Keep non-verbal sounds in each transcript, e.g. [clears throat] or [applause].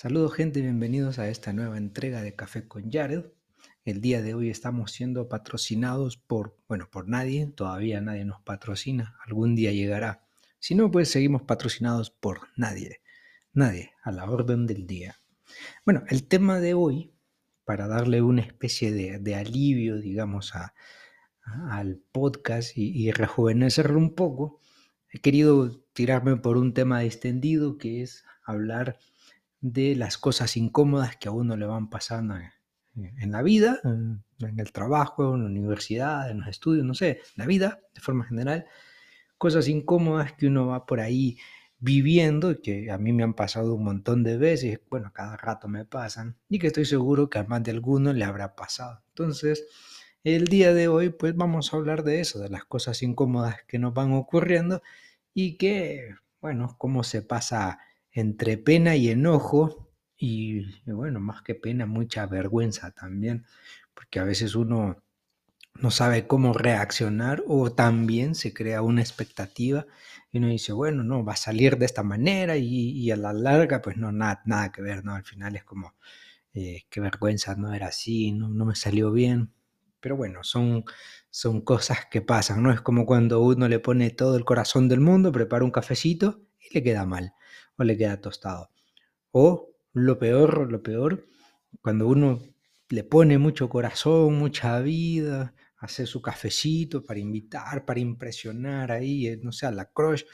Saludos gente, bienvenidos a esta nueva entrega de Café con Jared. El día de hoy estamos siendo patrocinados por, bueno, por nadie, todavía nadie nos patrocina, algún día llegará. Si no, pues seguimos patrocinados por nadie, nadie, a la orden del día. Bueno, el tema de hoy, para darle una especie de, alivio, digamos, al podcast y, y rejuvenecerlo un poco, he querido tirarme por un tema extendido que es hablar de las cosas incómodas que a uno le van pasando en, la vida, en, el trabajo, en la universidad, en los estudios, no sé, la vida de forma general, cosas incómodas que uno va por ahí viviendo, que a mí me han pasado un montón de veces, bueno, cada rato me pasan, y que estoy seguro que a más de alguno le habrá pasado. Entonces, el día de hoy, pues vamos a hablar de eso, de las cosas incómodas que nos van ocurriendo y que, bueno, cómo se pasa entre pena y enojo, y, bueno, más que pena, mucha vergüenza también, porque a veces uno no sabe cómo reaccionar o también se crea una expectativa y uno dice, bueno, no, va a salir de esta manera y, a la larga, pues no, nada, nada que ver, ¿no? Al final es como, eh, qué vergüenza, no era así, no, no me salió bien. Pero bueno, son, son cosas que pasan, ¿no? Es como cuando uno le pone todo el corazón del mundo, prepara un cafecito y le queda mal o le queda tostado. O lo peor, lo peor, cuando uno le pone mucho corazón, mucha vida, hace su cafecito para invitar, para impresionar ahí, eh, no sé, a la crush,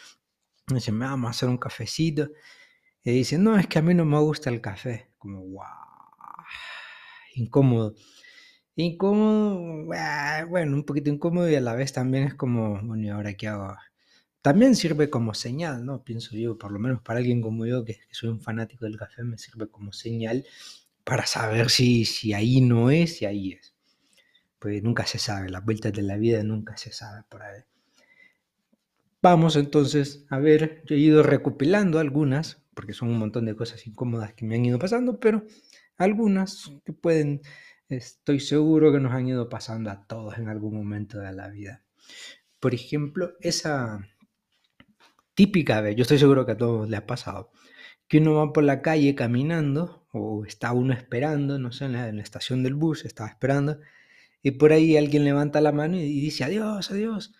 dice, me vamos a hacer un cafecito, y dice, no, es que a mí no me gusta el café, como, wow, incómodo. Incómodo, ah, bueno, un poquito incómodo y a la vez también es como, bueno, ¿y ahora qué hago? También sirve como señal, ¿no? Pienso yo, por lo menos para alguien como yo, que, soy un fanático del café, me sirve como señal para saber si, si ahí no es, si ahí es. Pues nunca se sabe, las vueltas de la vida nunca se sabe por ahí. Vamos entonces a ver, yo he ido recopilando algunas, porque son un montón de cosas incómodas que me han ido pasando, pero algunas que pueden, estoy seguro que nos han ido pasando a todos en algún momento de la vida. Por ejemplo, esa, típica vez, yo estoy seguro que a todos les ha pasado, que uno va por la calle caminando o está uno esperando, no sé, en la, estación del bus, estaba esperando, y por ahí alguien levanta la mano y dice adiós, adiós,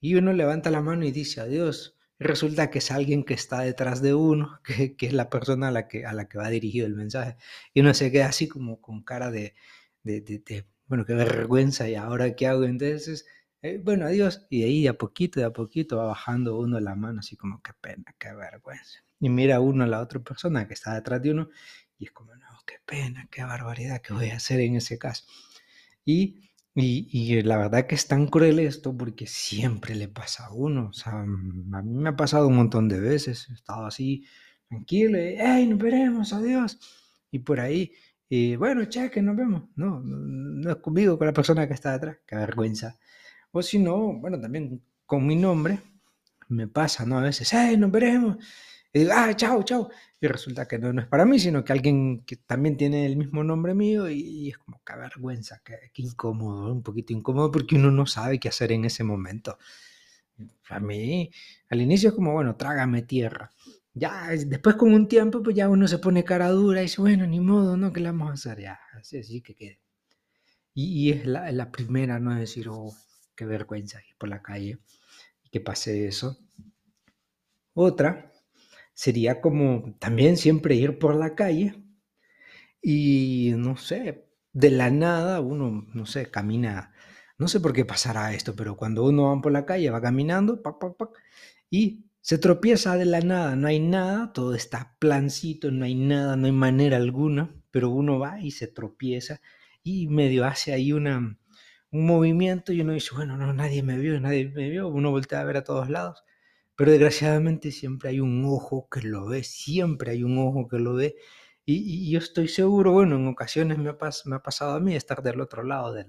y uno levanta la mano y dice adiós. Y resulta que es alguien que está detrás de uno, [laughs] que, es la persona a la, que, a la que va dirigido el mensaje. Y uno se queda así como con cara de, de, de bueno, qué vergüenza, y ahora qué hago. Entonces eh, bueno, adiós. Y ahí de a poquito, de a poquito va bajando uno la mano, así como, qué pena, qué vergüenza. Y mira uno a la otra persona que está detrás de uno y es como, no, qué pena, qué barbaridad, ¿qué voy a hacer en ese caso? Y, y, la verdad que es tan cruel esto porque siempre le pasa a uno. O sea, a mí me ha pasado un montón de veces. He estado así, tranquilo, y, hey, nos veremos, adiós. Y por ahí, y bueno, cheque, nos vemos. No, no, no es conmigo, con la persona que está detrás. Qué vergüenza. O si no, bueno, también con mi nombre me pasa, ¿no? A veces, ¡eh, nos veremos! Y digo, ¡ah, chao, chao! Y resulta que no, no es para mí, sino que alguien que también tiene el mismo nombre mío y, es como, qué vergüenza, qué, incómodo, un poquito incómodo porque uno no sabe qué hacer en ese momento. A mí, al inicio es como, bueno, trágame tierra. Ya, después con un tiempo, pues ya uno se pone cara dura y dice, bueno, ni modo, ¿no? ¿Qué le vamos a hacer? Ya, así, que quede. Y, es la, la, primera, ¿no? Es decir, oh, qué vergüenza ir por la calle y que pase eso. Otra sería como también siempre ir por la calle y no sé, de la nada uno, no sé, camina, no sé por qué pasará esto, pero cuando uno va por la calle, va caminando, y se tropieza de la nada, no hay nada, todo está plancito, no hay nada, no hay manera alguna, pero uno va y se tropieza y medio hace ahí una, un movimiento y uno dice, bueno, no, nadie me vio, nadie me vio, uno voltea a ver a todos lados, pero desgraciadamente siempre hay un ojo que lo ve, siempre hay un ojo que lo ve, y, yo estoy seguro, bueno, en ocasiones me ha, pasado a mí estar del otro lado de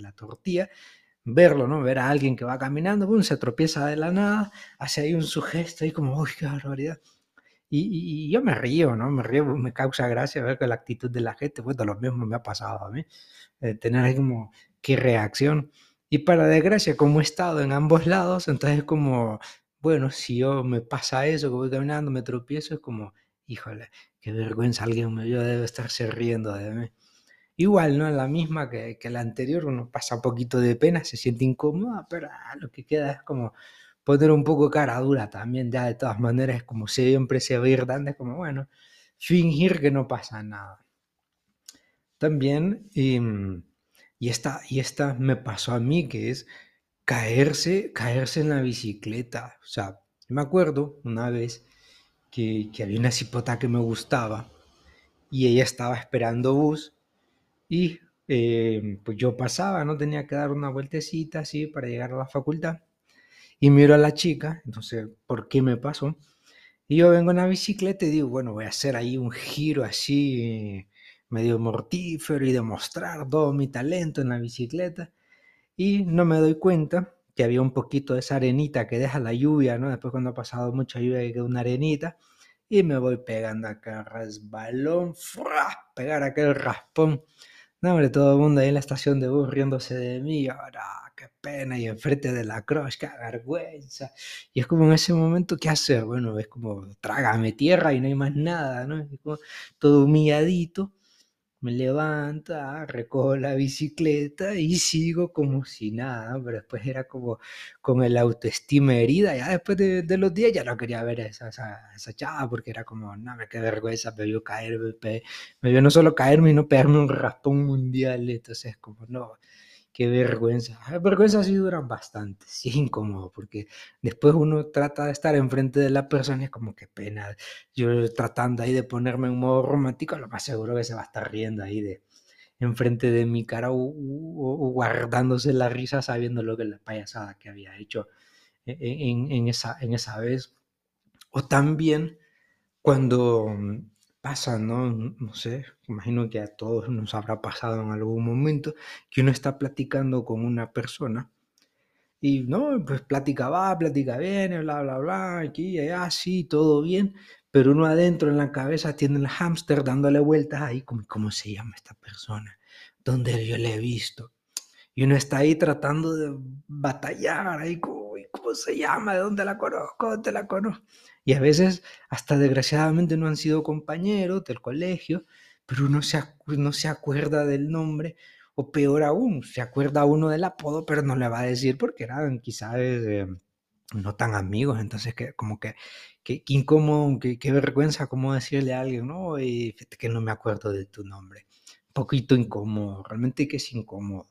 la, tortilla, verlo, ¿no? Ver a alguien que va caminando, boom, se tropieza de la nada, hace ahí un sugesto y como, uy, qué barbaridad. Y, y, yo me río, ¿no? Me río, me causa gracia ver que la actitud de la gente, bueno, lo mismo me ha pasado a mí. Eh, tener ahí como qué reacción. Y para desgracia, como he estado en ambos lados, entonces como, bueno, si yo me pasa eso, que voy caminando, me tropiezo, es como, híjole, qué vergüenza, alguien me debe estarse riendo de mí. Igual, ¿no? La misma que, que la anterior, uno pasa un poquito de pena, se siente incómoda, pero ah, lo que queda es como poner un poco cara dura también, ya de todas maneras, como siempre se a ir dando, es como, bueno, fingir que no pasa nada. También, y, em, y, esta, y esta me pasó a mí, que es caerse, caerse en la bicicleta. O sea, me acuerdo una vez que, que había una cipota que me gustaba y ella estaba esperando bus y em, pues yo pasaba, no tenía que dar una vueltecita así para llegar a la facultad y miro a la chica, entonces, ¿por qué me pasó? Y yo vengo en la bicicleta y digo, bueno, voy a hacer ahí un giro así medio mortífero y demostrar todo mi talento en la bicicleta. Y no me doy cuenta que había un poquito de esa arenita que deja la lluvia, ¿no? Después cuando ha pasado mucha lluvia queda una arenita. Y me voy pegando acá resbalón, ¡fra! pegar aquel raspón. No, hombre, todo el mundo ahí en la estación de bus riéndose de mí. Ahora, qué pena, y enfrente de la cruz, qué vergüenza. Y es como en ese momento, ¿qué hacer? Bueno, es como, trágame tierra y no hay más nada, ¿no? Es como todo humilladito. Me levanta, recojo la bicicleta y sigo como si nada, pero después era como con el autoestima herida, ya después de, los días ya no quería ver esa, esa, chava porque era como, no, me qué vergüenza, me vio caer, me, vio no solo caerme, sino pegarme un raspón mundial, entonces como, no, qué vergüenza. Las vergüenzas sí duran bastante, [laughs] sí es incómodo, porque después uno trata de estar enfrente de la persona y es como que pena. Yo tratando ahí de ponerme en modo romántico, lo más seguro que se va a estar riendo ahí de enfrente de mi cara o, guardándose la risa sabiendo lo que la payasada que había hecho e, e, esa, en esa vez. O también cuando pasa, ¿no? No sé, imagino que a todos nos habrá pasado en algún momento que uno está platicando con una persona y, ¿no? Pues plática va, plática viene, bla, bla, bla, aquí, allá, sí, todo bien, pero uno adentro en la cabeza tiene el hámster dándole vueltas ahí, como, ¿cómo se llama esta persona? ¿Dónde yo le he visto? Y uno está ahí tratando de batallar, ahí, ¿cómo, cómo se llama? ¿De dónde la conozco? ¿Dónde la conozco? Y a veces hasta desgraciadamente no han sido compañeros del colegio, pero uno se, no se acuerda del nombre, o peor aún, se acuerda uno del apodo, pero no le va a decir porque eran quizás eh, no tan amigos, entonces que como que, que, incómodo, qué vergüenza cómo decirle a alguien, no, y que no me acuerdo de tu nombre, un poquito incómodo, realmente que es incómodo.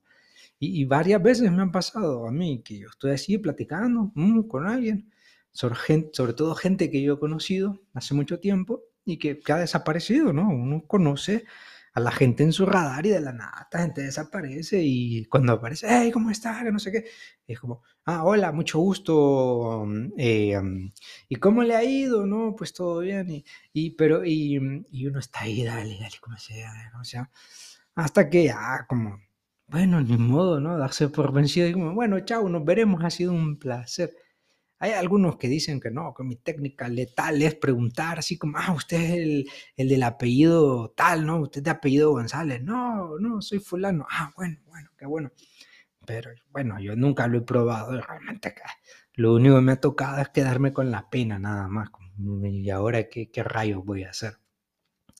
Y, varias veces me han pasado a mí que yo estoy así platicando mm, con alguien sobre, todo gente que yo he conocido hace mucho tiempo y que, ha desaparecido, ¿no? Uno conoce a la gente en su radar y de la nada la gente desaparece y cuando aparece, hey, ¿cómo estás? Que no sé qué. Es como, ah, hola, mucho gusto. Mm, eh, mm, ¿Y cómo le ha ido? No, pues todo bien. Y, pero, y, y, uno está ahí, dale, dale, como sea, como sea. Hasta que ya, como, bueno, ni modo, ¿no? Darse por vencido y como, bueno, chao, nos veremos, ha sido un placer. Hay algunos que dicen que no, que mi técnica letal es preguntar así como, ah, usted es el, el del apellido tal, ¿no? Usted es de apellido González. No, no, soy fulano. Ah, bueno, bueno, qué bueno. Pero bueno, yo nunca lo he probado realmente lo único que me ha tocado es quedarme con la pena nada más. Y ahora, ¿qué, qué rayos voy a hacer?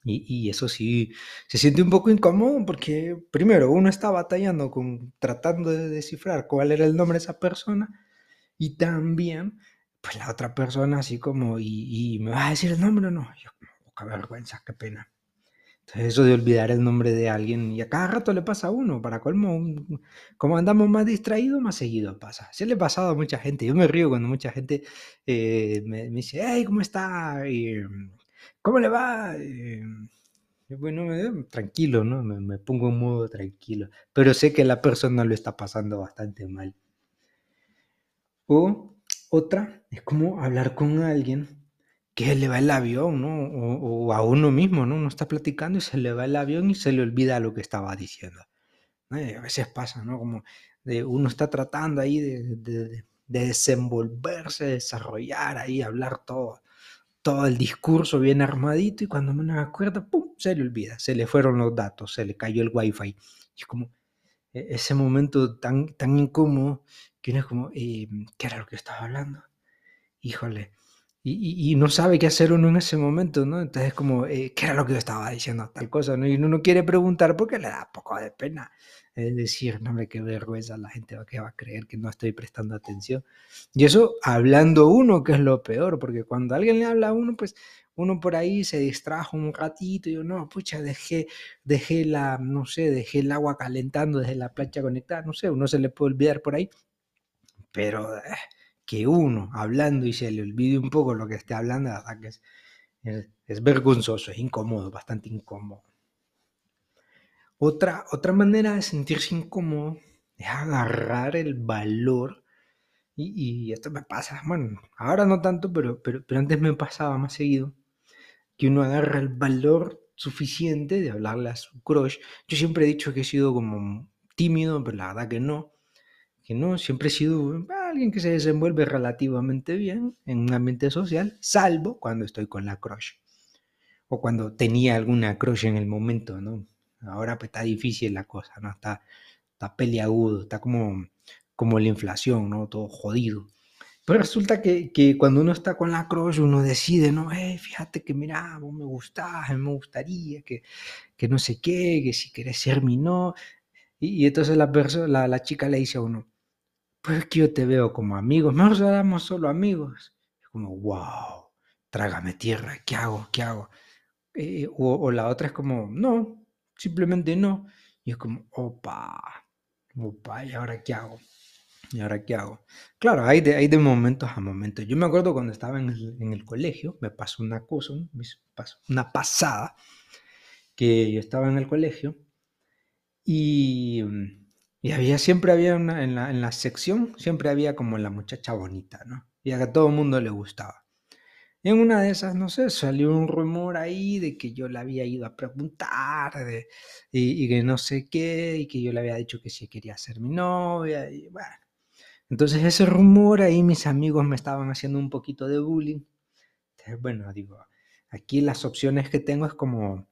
Y, y, eso sí, se siente un poco incómodo porque primero uno está batallando con tratando de descifrar cuál era el nombre de esa persona y también, pues la otra persona así como, y, me va a decir el nombre o no. Yo, qué vergüenza, qué pena. Entonces eso de olvidar el nombre de alguien, y a cada rato le pasa a uno, para colmo, como andamos más distraídos, más seguido pasa. Se le ha pasado a mucha gente, yo me río cuando mucha gente eh, me, dice, hey, ¿cómo está? ¿Cómo le va? bueno, tranquilo, ¿no? Me, me pongo en modo tranquilo, pero sé que la persona lo está pasando bastante mal. O otra es como hablar con alguien que le va el avión, ¿no? O, a uno mismo, ¿no? Uno está platicando y se le va el avión y se le olvida lo que estaba diciendo. a veces pasa, ¿no? Como de uno está tratando ahí de, de, desenvolverse, desarrollar ahí, hablar todo, todo el discurso bien armadito y cuando me acuerda, ¡pum! Se le olvida, se le fueron los datos, se le cayó el wifi. Y es como e, ese momento tan, tan incómodo que uno es como, eh, ¿qué era lo que estaba hablando? Híjole, y, no sabe qué hacer uno en ese momento, ¿no? Entonces es como, eh, ¿qué era lo que yo estaba diciendo? Tal cosa, ¿no? Y uno no quiere preguntar porque le da poco de pena. Es decir, no me qué vergüenza, la gente va, que va a creer que no estoy prestando atención. Y eso hablando uno, que es lo peor, porque cuando alguien le habla a uno, pues uno por ahí se distrajo un ratito y yo, no, pucha, dejé, dejé la, no sé, dejé el agua calentando, dejé la plancha conectada, no sé, uno se le puede olvidar por ahí, pero... Eh, que uno hablando y se le olvide un poco lo que esté hablando, la que es, vergonzoso, es incómodo, bastante incómodo. Otra, otra manera de sentirse incómodo es agarrar el valor, y, y, esto me pasa, bueno, ahora no tanto, pero, pero, pero antes me pasaba más seguido, que uno agarra el valor suficiente de hablarle a su crush. Yo siempre he dicho que he sido como tímido, pero la verdad que no que no, siempre he sido alguien que se desenvuelve relativamente bien en un ambiente social, salvo cuando estoy con la crush o cuando tenía alguna crush en el momento, ¿no? Ahora pues está difícil la cosa, ¿no? Está, está peliagudo, está como, como la inflación, ¿no? Todo jodido. Pero resulta que, que cuando uno está con la crush, uno decide, ¿no? Hey, fíjate que mira, vos me gustás, me gustaría, que, que no sé qué, que si querés ser mi no. Y, y entonces la, la, la chica le dice a uno, pues es que yo te veo como amigos, mejor seamos solo amigos. Es como, wow, trágame tierra, ¿qué hago? ¿Qué hago? Eh, o, la otra es como, no, simplemente no. Y es como, opa, opa, ¿y ahora qué hago? ¿Y ahora qué hago? Claro, hay de, hay de momentos a momentos. Yo me acuerdo cuando estaba en el, colegio, me pasó una cosa, una pasada, que yo estaba en el colegio y y había, siempre había una, en la, en la sección, siempre había como la muchacha bonita, ¿no? Y a todo el mundo le gustaba. En una de esas, no sé, salió un rumor ahí de que yo le había ido a preguntar, de, y, que no sé qué, y que yo le había dicho que sí quería ser mi novia, y bueno. Entonces ese rumor ahí mis amigos me estaban haciendo un poquito de bullying. Bueno, digo, aquí las opciones que tengo es como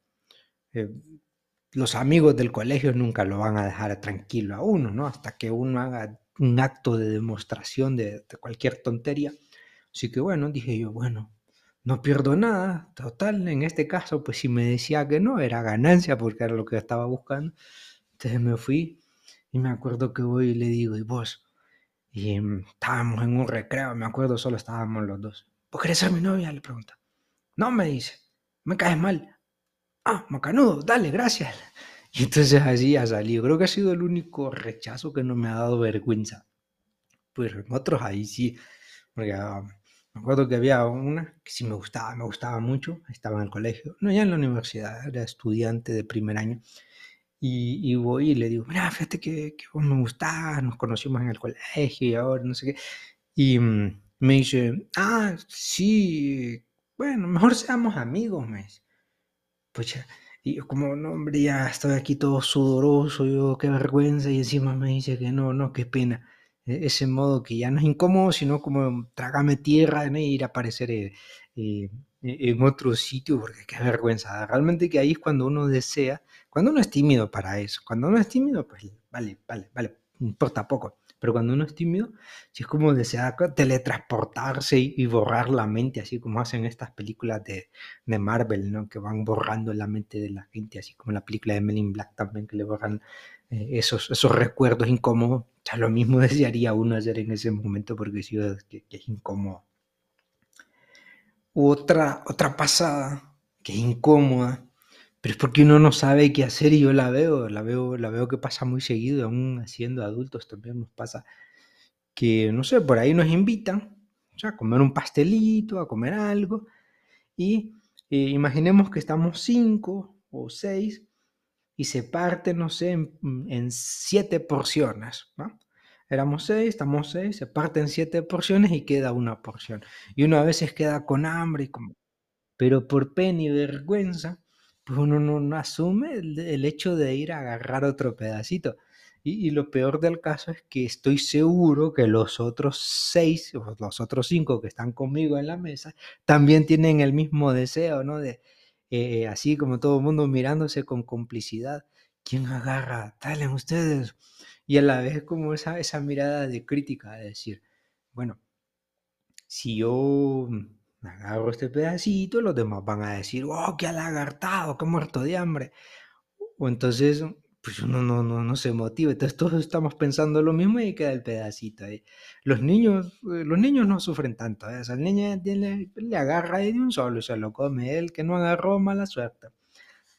eh, los amigos del colegio nunca lo van a dejar tranquilo a uno, ¿no? Hasta que uno haga un acto de demostración de, cualquier tontería. Así que bueno, dije yo, bueno, no pierdo nada. Total, en este caso, pues si me decía que no, era ganancia porque era lo que estaba buscando. Entonces me fui y me acuerdo que voy y le digo, ¿y vos? Y mm, estábamos en un recreo, me acuerdo, solo estábamos los dos. ¿Vos querés ser mi novia? Le pregunta. No, me dice, me caes mal ah, macanudo, dale, gracias. [laughs] Y entonces así ha salido. Creo que ha sido el único rechazo que no me ha dado vergüenza. Pero en otros ahí sí, porque ah, me acuerdo que había una que sí me gustaba, me gustaba mucho, estaba en el colegio, no ya en la universidad, era estudiante de primer año. Y, y voy y le digo, mira, fíjate que, que vos me gustás, nos conocimos en el colegio y ahora no sé qué. Y mm, me dice, ah, sí, bueno, mejor seamos amigos, me dice. Pucha, y yo como, no, hombre, ya estoy aquí todo sudoroso, yo qué vergüenza, y encima me dice que no, no, qué pena. E, ese modo que ya no es incómodo, sino como trágame tierra ¿no? ir a aparecer eh, eh, en otro sitio, porque qué vergüenza. Realmente que ahí es cuando uno desea, cuando uno es tímido para eso, cuando uno es tímido, pues vale, vale, vale, importa poco. Pero cuando uno es tímido, si es como desea teletransportarse y, borrar la mente, así como hacen estas películas de, de, Marvel, ¿no? Que van borrando la mente de la gente, así como la película de Men Black también, que le borran eh, esos, esos recuerdos incómodos. O lo mismo [laughs] desearía uno hacer en ese momento porque sí, que, que es incómodo. Otra, otra pasada que es incómoda pero es porque uno no sabe qué hacer y yo la veo, la veo, la veo que pasa muy seguido, aún siendo adultos también nos pasa que, no sé, por ahí nos invitan o a comer un pastelito, a comer algo, y eh, imaginemos que estamos cinco o seis y se parte, no sé, en, siete porciones, ¿no? Éramos seis, estamos seis, se parten siete porciones y queda una porción. Y uno a veces queda con hambre, y como, pero por pena y vergüenza, uno no, asume el, hecho de ir a agarrar otro pedacito. Y, lo peor del caso es que estoy seguro que los otros seis, o los otros cinco que están conmigo en la mesa, también tienen el mismo deseo, ¿no? De, eh, así como todo el mundo mirándose con complicidad. ¿Quién agarra? Dale ustedes. Y a la vez como esa, esa mirada de crítica, de decir, bueno, si yo agarro este pedacito, los demás van a decir, oh, qué alagartado, qué muerto de hambre. O entonces, pues uno no, no, no se motiva. Entonces todos estamos pensando lo mismo y queda el pedacito ahí. Los niños, eh, los niños no sufren tanto. ¿eh? O sea, el niño le, le agarra de un solo y se lo come. El que no agarró, mala suerte.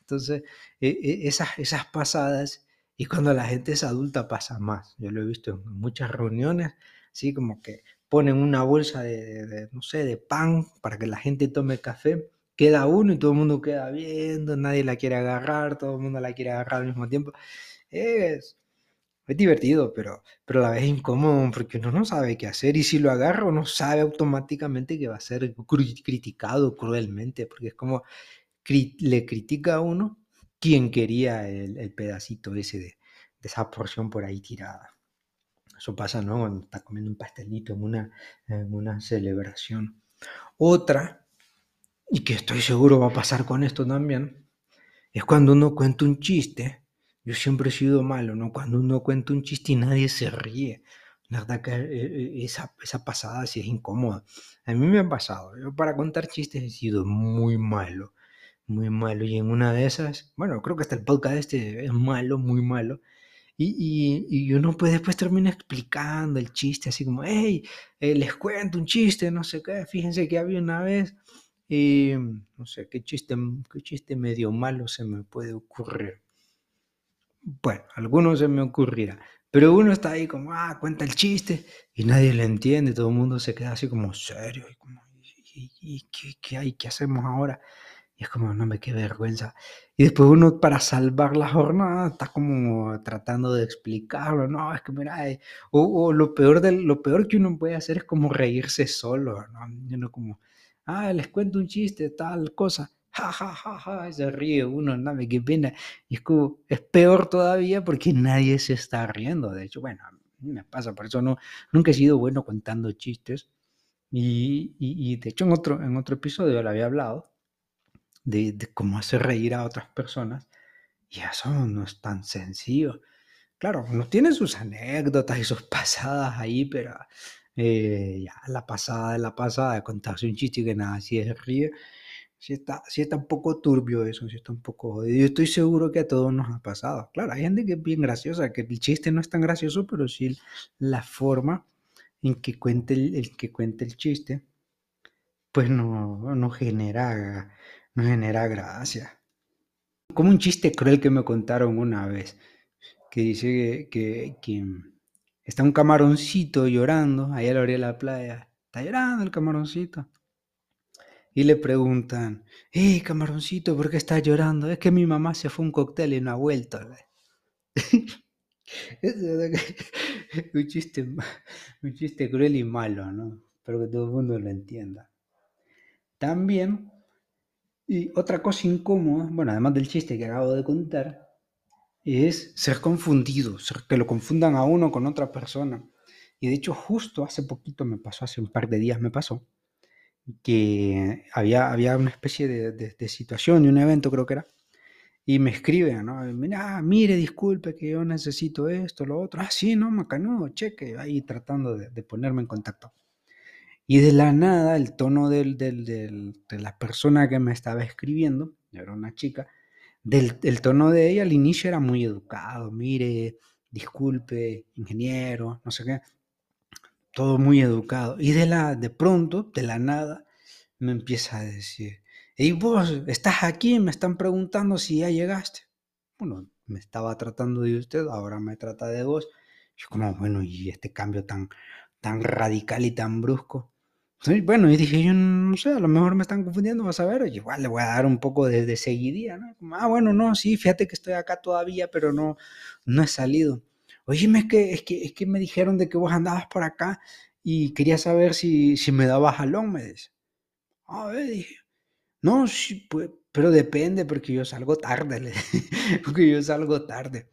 Entonces, e, e, esas, esas pasadas, y cuando la gente es adulta pasa más. Yo lo he visto en muchas reuniones, así como que ponen una bolsa de, no sé, de pan para que la gente tome café, queda uno y todo el mundo queda viendo, nadie la quiere agarrar, todo el mundo la quiere agarrar al mismo tiempo. Es, es divertido, pero, pero a la vez incómodo porque uno no sabe qué hacer y si lo agarra uno sabe automáticamente que va a ser criticado cruelmente, porque es como le critica a uno quien quería el, pedacito ese de, esa porción por ahí tirada. Eso pasa, ¿no? Cuando está comiendo un pastelito en una, en una celebración. Otra, y que estoy seguro va a pasar con esto también, es cuando uno cuenta un chiste. Yo siempre he sido malo, ¿no? Cuando uno cuenta un chiste y nadie se ríe. La verdad que eh, eh, esa, esa pasada sí es incómoda. A mí me ha pasado. Yo para contar chistes he sido muy malo muy malo. Y en una de esas, bueno, creo que hasta el podcast este es malo, muy malo. Y, y, uno pues después termina explicando el chiste, así como, hey, eh, les cuento un chiste, no sé qué, fíjense que había una vez, y no sé, qué chiste, qué chiste medio malo se me puede ocurrir. Bueno, algunos se me ocurrirá, pero uno está ahí como, ah, cuenta el chiste, y nadie le entiende, todo el mundo se queda así como serio, y como, ¿y, qué, qué hay? ¿Qué hacemos ahora? Y es como, no me qué vergüenza. Y después uno para salvar la jornada está como tratando de explicarlo. No, es que mira, eh, o, lo, peor de, lo peor que uno puede hacer es como reírse solo. ¿no? Uno como, ah, les cuento un chiste, tal cosa. Ja, ja, ja, ja, se ríe uno, no me qué pena. Y es como, es peor todavía porque nadie se está riendo. De hecho, bueno, me pasa, por eso no, nunca he sido bueno contando chistes. Y, y, y de hecho en otro, en otro episodio lo había hablado de, cómo hacer reír a otras personas. Y eso no es tan sencillo. Claro, uno tiene sus anécdotas y sus [laughs] pasadas ahí, pero eh, ya la pasada de la pasada, de contarse un chiste que nada, si es ríe, si está, si está un poco turbio eso, si está un poco Yo estoy seguro que a todos nos ha pasado. Claro, hay gente que es bien graciosa, que el chiste no es tan gracioso, pero sí la forma en que cuente el, el que cuente el chiste, pues no, no genera no genera gracia. Como un chiste cruel que me contaron una vez, que dice que, está un camaroncito llorando ahí a la orilla de la playa. Está llorando el camaroncito. Y le preguntan, hey camaroncito, ¿por qué estás llorando? Es que mi mamá se fue un cóctel y no ha vuelto. [laughs] [laughs] un, chiste, un chiste cruel y malo, ¿no? Espero que todo el mundo lo entienda. También y otra cosa incómoda, bueno, además del chiste que acabo de contar, es ser confundido, que lo confundan a uno con otra persona. Y de hecho, justo hace poquito me pasó, hace un par de días me pasó, que había, había una especie de, situación, de un evento creo que era, y me escriben, ¿no? Mira, mire, disculpe que yo necesito esto, lo otro. Ah, sí, no, no, cheque, ahí tratando de ponerme en contacto. Y de la nada, el tono del, de la persona que me estaba escribiendo, era una chica, del, el tono de ella al inicio era muy educado, mire, disculpe, ingeniero, no sé qué, todo muy educado. Y de, la, de pronto, de la nada, me empieza a decir, hey vos, ¿estás aquí? Me están preguntando si ya llegaste. Bueno, me estaba tratando de usted, ahora me trata de vos. Yo como, bueno, y este cambio tan, tan radical y tan brusco bueno, y dije, yo no sé, a lo mejor me están confundiendo, vas a ver, igual le voy a dar un poco de, de seguidía, ¿no? ah, bueno, no, sí, fíjate que estoy acá todavía, pero no, no he salido. Oye, es que, es que, es que me dijeron de que vos andabas por acá y quería saber si, si me dabas jalón, me dice. A ver, dije, no, sí, pues, pero depende, porque yo salgo tarde, [laughs] porque yo salgo tarde.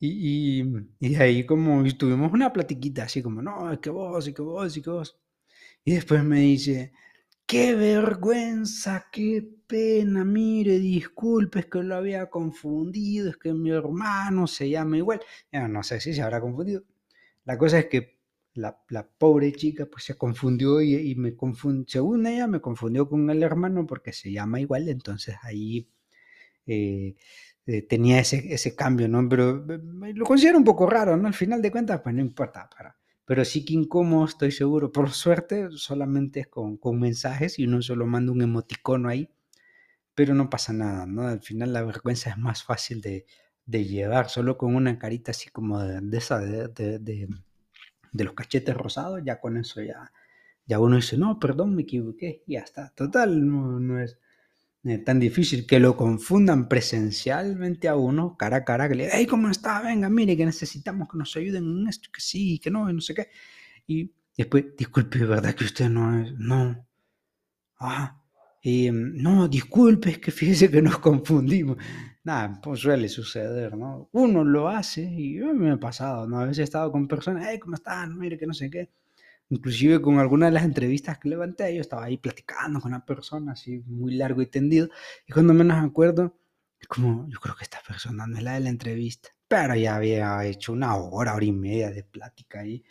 Y, y, y ahí como tuvimos una platiquita así como, no, es que vos, y que vos, y que vos. Y después me dice, qué vergüenza, qué pena, mire, disculpe, es que lo había confundido, es que mi hermano se llama igual. no sé si se habrá confundido. La cosa es que la, pobre chica pues se confundió y, me confundió, según ella me confundió con el hermano porque se llama igual, entonces ahí eh, eh, tenía ese, ese cambio, ¿no? Pero lo considero un poco raro, ¿no? Al final de cuentas, pues no importa, para, pero sí que incómodo, estoy seguro. Por [laughs] suerte, solamente es con, con mensajes y uno solo manda un emoticono ahí, pero no pasa nada, ¿no? Al final la vergüenza es más fácil de, de llevar, solo con una carita así como de, esa, de, de, de, los cachetes rosados, ya con eso ya, ya uno dice, no, perdón, me equivoqué, y ya está. Total, no, no es eh, tan difícil que lo confundan presencialmente a uno, cara a cara, que le hey, ¿cómo está? Venga, mire, que necesitamos que nos ayuden en esto, que sí, que no, y no sé qué. Y después, disculpe, ¿verdad que usted no es? No. Ah, em, no, disculpe, es que fíjese que nos confundimos. Nada, pues suele suceder, ¿no? Uno lo hace y mí me ha pasado, ¿no? A veces he estado con personas, hey, ¿cómo están? Mire, que no sé qué Inclusive con alguna de las entrevistas que levanté, yo estaba ahí platicando con una persona así muy largo y tendido. Y cuando menos me acuerdo, como, yo creo que esta persona no es la de la entrevista. Pero ya había hecho una hora, hora y media de plática ahí.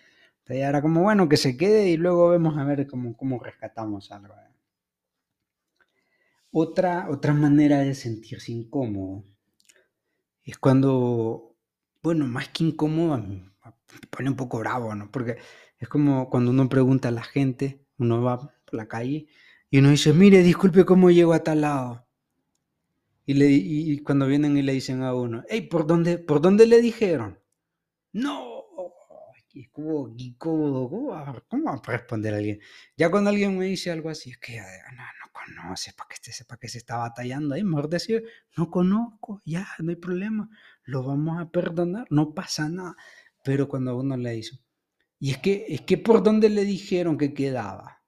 Entonces era como, bueno, que se quede y luego vemos a ver cómo, cómo rescatamos algo. Otra, otra manera de sentirse incómodo es cuando, bueno, más que incómodo, me pone un poco bravo, ¿no? Porque es como cuando uno pregunta a la gente, uno va por la calle y uno dice, mire, disculpe cómo llego a tal lado. Y, le, y cuando vienen y le dicen a uno, hey, ¿por dónde, ¿por dónde le dijeron? No, es como ¿cómo, ¿cómo va a responder alguien? Ya cuando alguien me dice algo así, es que no, no conoce, para que este sepa que se está batallando ahí, mejor decir, no conozco, ya, no hay problema, lo vamos a perdonar, no pasa nada. Pero cuando uno le dice, y es que, es que por dónde le dijeron que quedaba.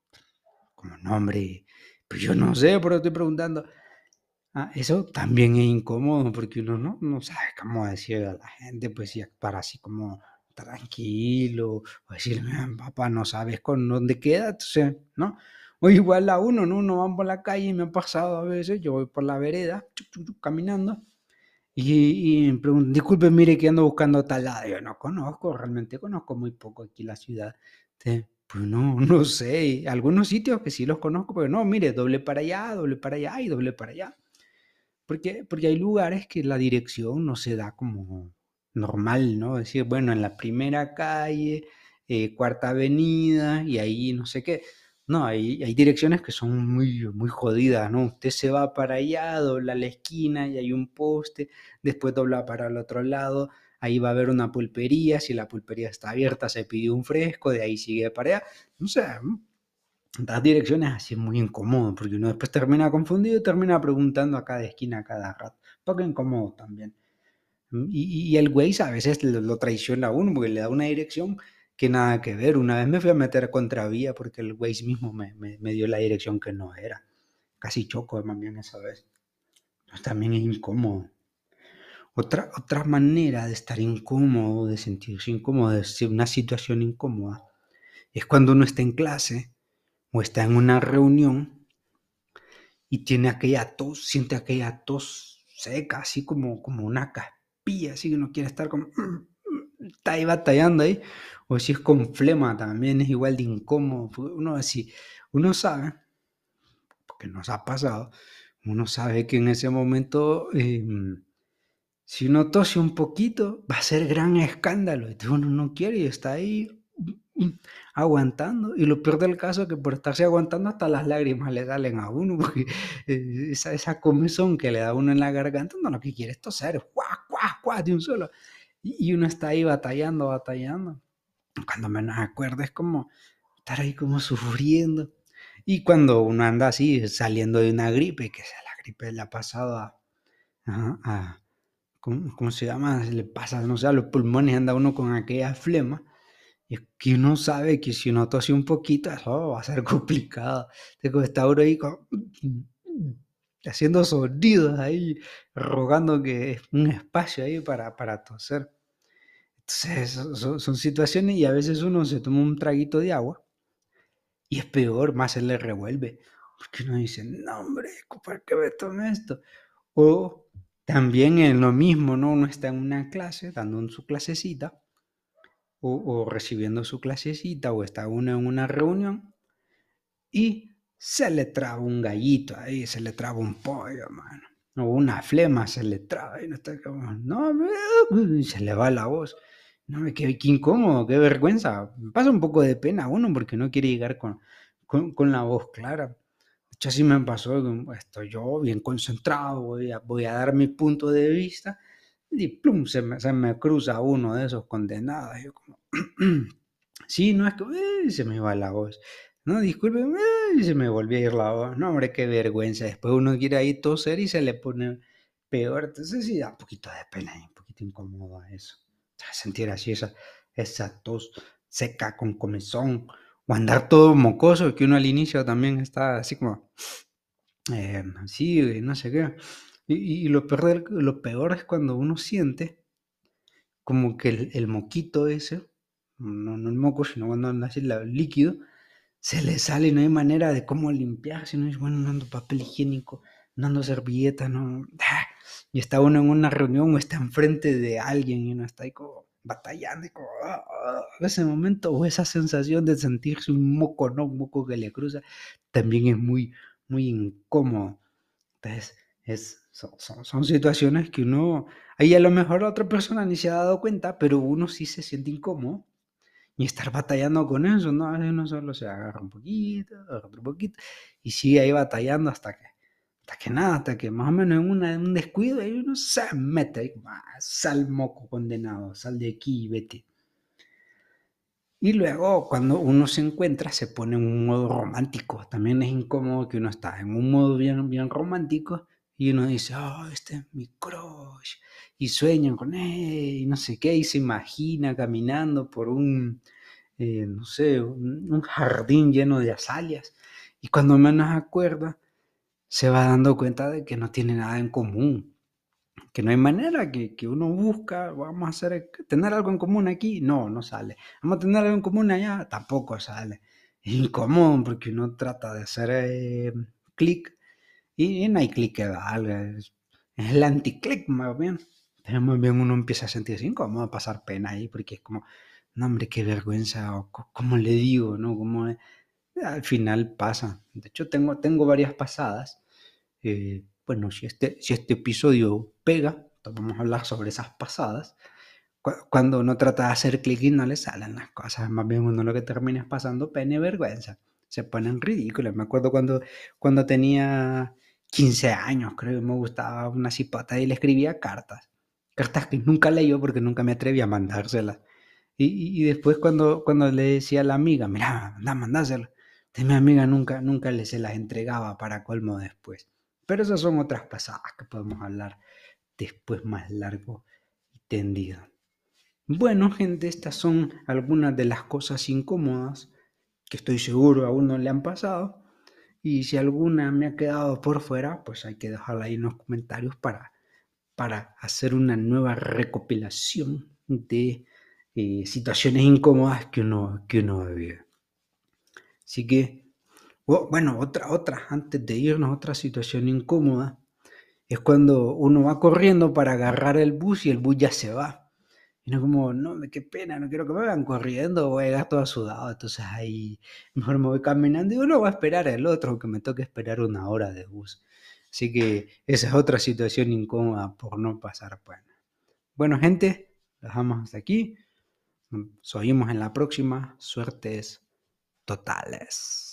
Como, no, hombre, pues yo no sé, pero estoy preguntando. Ah, eso también es incómodo porque uno no, no sabe cómo decirle a la gente, pues si para así como tranquilo, o decirle, papá, no sabes con dónde queda, entonces, ¿no? O igual a uno, ¿no? Uno va por la calle y me ha pasado a veces, yo voy por la vereda, caminando, y, me preguntan, disculpe, mire que ando buscando tal lado. Yo no conozco, realmente conozco muy poco aquí la ciudad. pues no, no sé. Algunos sitios que sí los conozco, pero no, mire, doble para allá, doble para allá y doble para allá. Porque, porque hay lugares que la dirección no se da como normal, ¿no? Es decir, bueno, en la primera calle, eh, cuarta avenida y ahí no sé qué. No, hay, hay direcciones que son muy, muy jodidas, ¿no? Usted se va para allá, dobla la esquina y hay un poste, después dobla para el otro lado, ahí va a haber una pulpería, si la pulpería está abierta se pide un fresco, de ahí sigue para allá, no sé, las direcciones así es muy incómodo, porque uno después termina confundido y termina preguntando a cada esquina, a cada rato, poco incómodo también. Y, el güey a veces lo, lo traiciona a uno porque le da una dirección que nada que ver. Una vez me fui a meter contravía porque el Waze mismo me, dio la dirección que no era. Casi choco también esa vez. También es incómodo. Otra, otra manera de estar incómodo, de sentirse incómodo, de ser una situación incómoda, es cuando uno está en clase o está en una reunión y tiene aquella tos, siente aquella tos seca, así como, como una caspilla, así que no quiere estar como... [clears throat] Está ahí batallando ahí o si es con flema también es igual de incómodo. Uno así, uno sabe, porque nos ha pasado, uno sabe que en ese momento, em, si uno tose un poquito, va a ser gran escándalo. Entonces uno no quiere y está ahí mm, aguantando. Y lo peor del caso es que por estarse aguantando hasta las lágrimas le salen a uno, [laughs] porque eh, esa, esa comezón que le da uno en la garganta, no lo que quiere es toser, cuá, cuá, cuá, de un solo. Y uno está ahí batallando, batallando cuando menos acuerdo, es como estar ahí como sufriendo. Y cuando uno anda así, saliendo de una gripe, que sea la gripe le ha pasado ¿cómo, se llama? Le pasa, no sé, a los pulmones, anda uno con aquella flema. Y que uno sabe que si uno tose un poquito, eso va a ser [laughs] complicado. Entonces, está uno ahí [clears throat] haciendo sonidos ahí, rogando que es un espacio ahí para, para toser. Entonces, son, situaciones y a veces uno se toma un traguito de agua y es peor, más se le revuelve. Porque uno dice, no, hombre, ¿por qué me tomé esto? O también en lo mismo, ¿no? Uno está en una clase, dando su clasecita, o, recibiendo su clasecita o está uno en una reunión y se le traba un gallito ahí, se le traba un pollo, mano. O una flema se le traba y no está como, no, se le va la voz. No, qué, qué incómodo, qué vergüenza. Pasa un poco de pena uno porque no quiere llegar con, con, la voz clara. De hecho, así me pasó, estoy yo bien concentrado, voy a, voy a dar mi punto de vista y plum, se me, se me cruza uno de esos condenados. Yo como, [clears throat] sí, no es que se me va la voz. No, disculpe, se me volvió a ir la voz. No, hombre, qué vergüenza. Después uno quiere ahí toser y se le pone peor. Entonces sí, da un poquito de pena y un poquito incómodo eso. Sentir así esa, esa tos seca con comezón o andar todo mocoso, que uno al inicio también está así como, eh, así, no sé qué. Y, lo, peor, lo peor es cuando uno siente como que el, moquito ese, no, no, el moco, sino cuando anda así el líquido, se le sale y no hay manera de cómo limpiarse, no es bueno, no ando papel higiénico, no ando servilleta, no. Y está uno en una reunión o está enfrente de alguien y uno está ahí como batallando y como, ah, ah, ese momento o esa sensación de sentirse un moco, ¿no? Un moco que le cruza, también es muy, muy incómodo. Entonces, es, son, situaciones que uno, ahí a lo mejor la otra persona ni se ha dado cuenta, pero uno sí se siente incómodo y estar batallando con eso, ¿no? A veces uno solo se agarra un poquito, agarra otro poquito y sigue ahí batallando hasta que hasta que nada, hasta que más o menos en, una, un descuido y uno se mete ah, sal moco condenado, sal de aquí y vete. Y luego cuando uno se encuentra se pone en un modo romántico. También es incómodo que uno está en un modo bien, bien romántico y uno dice, oh, este es mi crush. Y sueña con él y no sé qué, y se imagina caminando por un, eh, no sé, un, jardín lleno de azalias. Y cuando menos acuerda, se va dando cuenta de que no tiene nada en común, que no hay manera que, que, uno busca, vamos a hacer, tener algo en común aquí, no, no sale. Vamos a tener algo en común allá, tampoco sale. [laughs] Es incomún porque uno trata de hacer eh, clic y, no hay clic que valga, es, el anticlic más bien. Bien uno empieza a sentirse incómodo, a pasar pena ahí, porque es como, no hombre, qué vergüenza, o cómo le digo, ¿no? Como, al final pasa. De hecho, tengo, tengo varias pasadas eh, bueno, si este, si este episodio pega, vamos a hablar sobre esas pasadas. Cuando uno trata de hacer clic y no le salen las cosas, más bien uno lo que termina es pasando pena y vergüenza. Se ponen ridículos. Me acuerdo cuando, cuando tenía 15 años, creo que me gustaba una cipota y le escribía cartas. Cartas que nunca leí porque nunca me atreví a mandárselas. Y, y, después cuando, cuando le decía a la amiga, mira, anda, mandáselo. De mi amiga nunca, nunca le se las entregaba para colmo después. Pero esas son otras pasadas que podemos hablar después más largo y tendido. Bueno, gente, estas son algunas de las cosas incómodas que estoy seguro a uno le han pasado. Y si alguna me ha quedado por fuera, pues hay que dejarla ahí en los comentarios para, para hacer una nueva recopilación de eh, situaciones incómodas que uno, que uno vive. Así que bueno, otra, otra, antes de irnos, otra situación incómoda es cuando uno va corriendo para agarrar el bus y el bus ya se va. Y no como, no, qué pena, no quiero que me vayan corriendo, voy a llegar todo sudado. Entonces ahí mejor me voy caminando y uno va a esperar el otro, que me toque esperar una hora de bus. Así que esa es otra situación incómoda por no pasar pena. Bueno, gente, dejamos hasta aquí. Nos oímos en la próxima. Suertes totales.